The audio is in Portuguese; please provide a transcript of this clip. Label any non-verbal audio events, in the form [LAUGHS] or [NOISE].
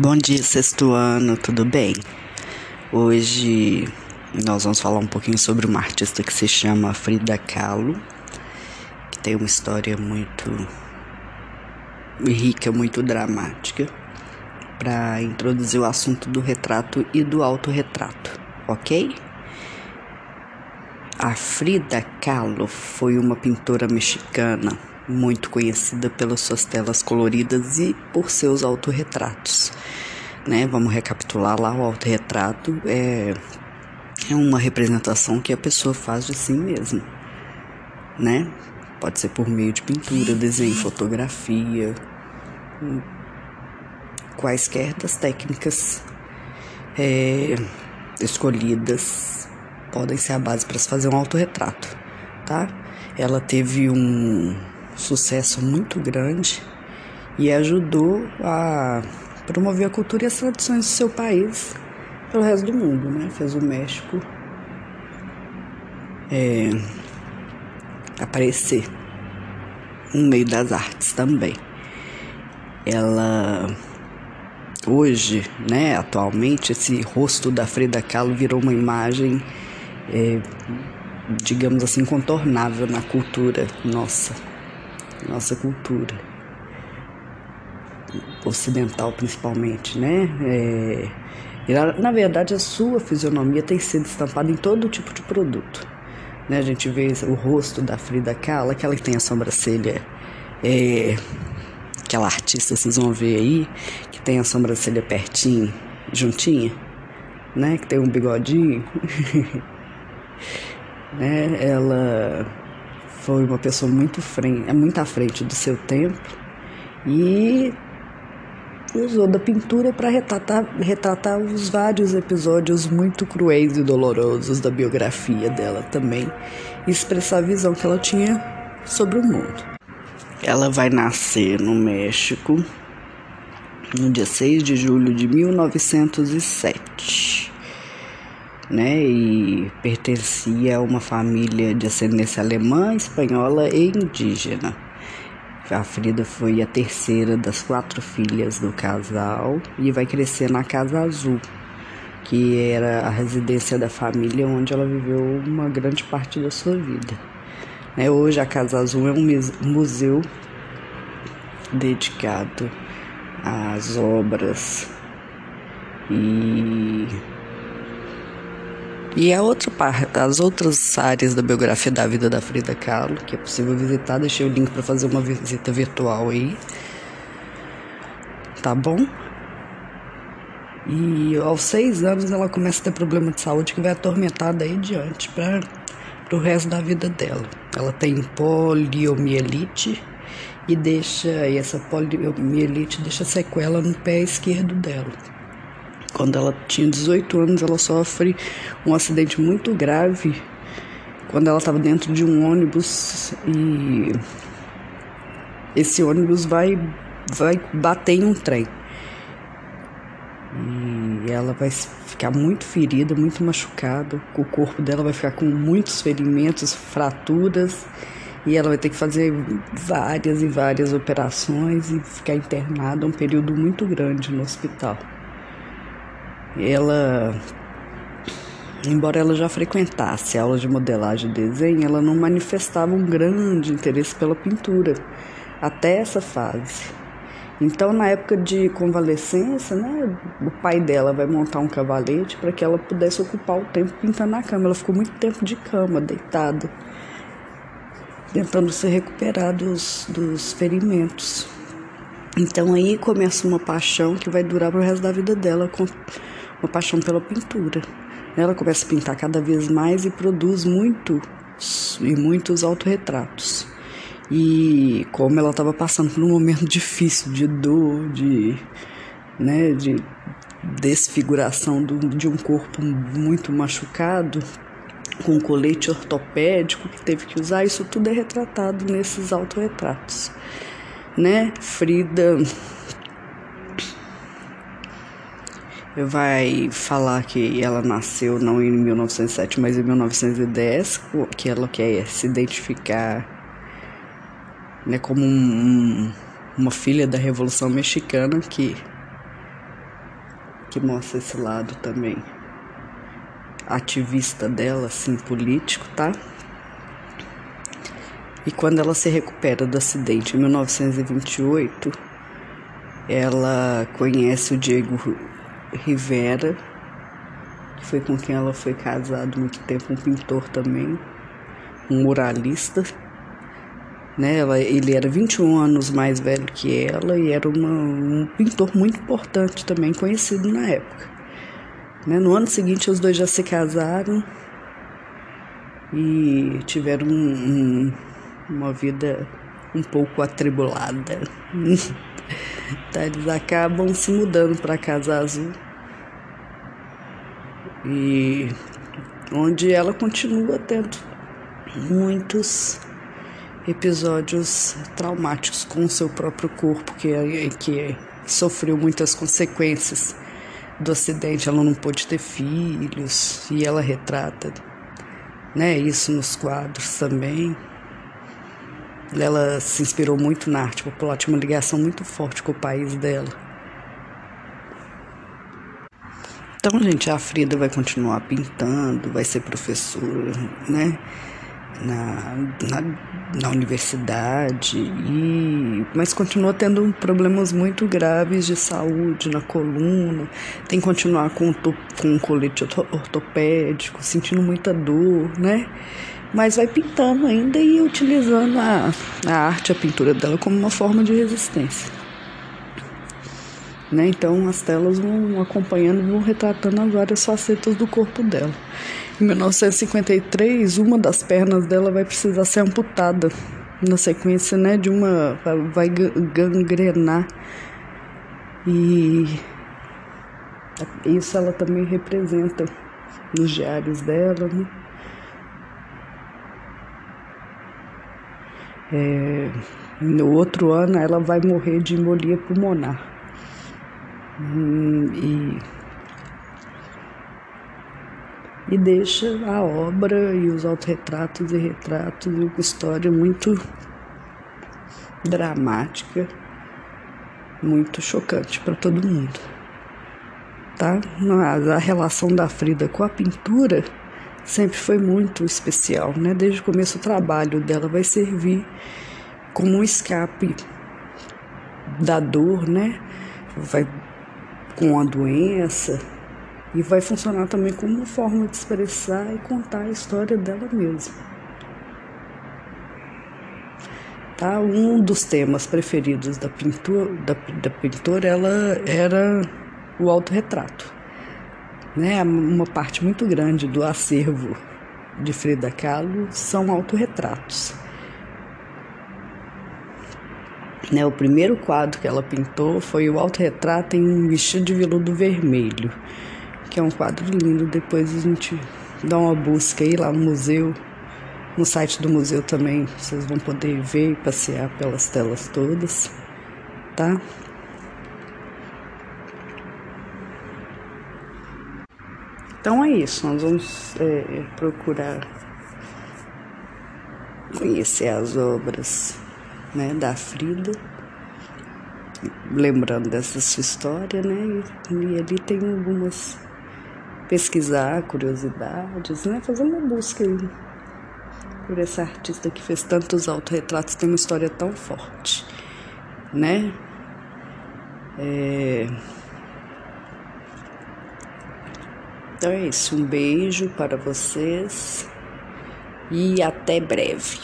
Bom dia, sexto ano, tudo bem? Hoje nós vamos falar um pouquinho sobre uma artista que se chama Frida Kahlo, que tem uma história muito rica, muito dramática, para introduzir o assunto do retrato e do autorretrato, ok? A Frida Kahlo foi uma pintora mexicana muito conhecida pelas suas telas coloridas e por seus autorretratos. Né? Vamos recapitular lá o autorretrato é, é uma representação que a pessoa faz de si mesma, né? Pode ser por meio de pintura, desenho, fotografia, quaisquer das técnicas é, escolhidas podem ser a base para se fazer um autorretrato, tá? Ela teve um sucesso muito grande e ajudou a promover a cultura e as tradições do seu país pelo resto do mundo, né? Fez o México é, aparecer no meio das artes também. Ela hoje, né, atualmente, esse rosto da Frida Kahlo virou uma imagem, é, digamos assim, incontornável na cultura nossa nossa cultura ocidental principalmente, né? É, na verdade a sua fisionomia tem sido estampada em todo tipo de produto. Né? A gente vê o rosto da Frida Kahlo, que tem a sobrancelha, é, aquela artista vocês vão ver aí, que tem a sobrancelha pertinho, juntinha, né? Que tem um bigodinho. [LAUGHS] né? Ela foi uma pessoa muito, frente, muito à frente do seu tempo e usou da pintura para retratar, retratar os vários episódios muito cruéis e dolorosos da biografia dela também e expressar a visão que ela tinha sobre o mundo. Ela vai nascer no México no dia 6 de julho de 1907 né? E pertencia a uma família de ascendência alemã, espanhola e indígena. A Frida foi a terceira das quatro filhas do casal e vai crescer na Casa Azul, que era a residência da família onde ela viveu uma grande parte da sua vida. Né? Hoje a Casa Azul é um museu dedicado às obras e e a outra parte, as outras áreas da biografia da vida da Frida Kahlo, que é possível visitar, deixei o link para fazer uma visita virtual aí. Tá bom? E aos seis anos ela começa a ter problema de saúde que vai atormentar daí diante para o resto da vida dela. Ela tem poliomielite e deixa e essa poliomielite deixa sequela no pé esquerdo dela. Quando ela tinha 18 anos, ela sofre um acidente muito grave quando ela estava dentro de um ônibus e esse ônibus vai vai bater em um trem. E ela vai ficar muito ferida, muito machucada, o corpo dela vai ficar com muitos ferimentos, fraturas, e ela vai ter que fazer várias e várias operações e ficar internada um período muito grande no hospital ela embora ela já frequentasse aulas de modelagem e desenho, ela não manifestava um grande interesse pela pintura até essa fase. Então, na época de convalescência, né, o pai dela vai montar um cavalete para que ela pudesse ocupar o tempo pintando na cama. Ela ficou muito tempo de cama, deitada, tentando se recuperar dos, dos ferimentos. Então, aí começa uma paixão que vai durar para o resto da vida dela, uma paixão pela pintura. Ela começa a pintar cada vez mais e produz muito e muitos autorretratos. E como ela estava passando por um momento [LAUGHS] difícil de dor, de, né, de desfiguração do, de um corpo muito machucado, com colete ortopédico que teve que usar, isso tudo é retratado nesses autorretratos. Né? Frida vai falar que ela nasceu não em 1907, mas em 1910, que ela quer se identificar né, como um, uma filha da Revolução Mexicana que que mostra esse lado também ativista dela, assim, político, tá? E quando ela se recupera do acidente em 1928, ela conhece o Diego Rivera, que foi com quem ela foi casada muito tempo, um pintor também, um muralista. Né? Ela, ele era 21 anos mais velho que ela e era uma, um pintor muito importante também, conhecido na época. Né? No ano seguinte, os dois já se casaram e tiveram um, um uma vida um pouco atribulada. [LAUGHS] tá, eles acabam se mudando para Casa Azul. E onde ela continua tendo muitos episódios traumáticos com o seu próprio corpo, que, que sofreu muitas consequências do acidente. Ela não pôde ter filhos e ela retrata né, isso nos quadros também. Ela se inspirou muito na arte popular, tinha uma ligação muito forte com o país dela. Então, gente, a Frida vai continuar pintando, vai ser professora, né? Na, na, na universidade, e, mas continua tendo problemas muito graves de saúde na coluna, tem que continuar com, com um colete ortopédico, sentindo muita dor, né? mas vai pintando ainda e utilizando a, a arte, a pintura dela como uma forma de resistência. Né? Então as telas vão acompanhando, vão retratando as várias facetas do corpo dela. Em 1953, uma das pernas dela vai precisar ser amputada na sequência, né, de uma vai gangrenar e isso ela também representa nos diários dela, né? É, no outro ano ela vai morrer de embolia pulmonar. Hum, e, e deixa a obra e os autorretratos e retratos e uma história muito dramática, muito chocante para todo mundo. Tá? Mas a relação da Frida com a pintura sempre foi muito especial, né? Desde o começo o trabalho dela vai servir como um escape da dor, né? Vai com a doença e vai funcionar também como uma forma de expressar e contar a história dela mesma. Tá? Um dos temas preferidos da pintura, da, da pintora, ela era o autorretrato né, uma parte muito grande do acervo de Frida Kahlo são autorretratos. Né, o primeiro quadro que ela pintou foi o autorretrato em um vestido de veludo vermelho, que é um quadro lindo. Depois a gente dá uma busca aí lá no museu, no site do museu também, vocês vão poder ver e passear pelas telas todas, tá? Então é isso, nós vamos é, procurar conhecer as obras né, da Frida, lembrando dessa sua história, né? E, e ali tem algumas pesquisar curiosidades, né? Fazer uma busca aí por essa artista que fez tantos autorretratos, tem uma história tão forte, né? É... Então é isso, um beijo para vocês e até breve.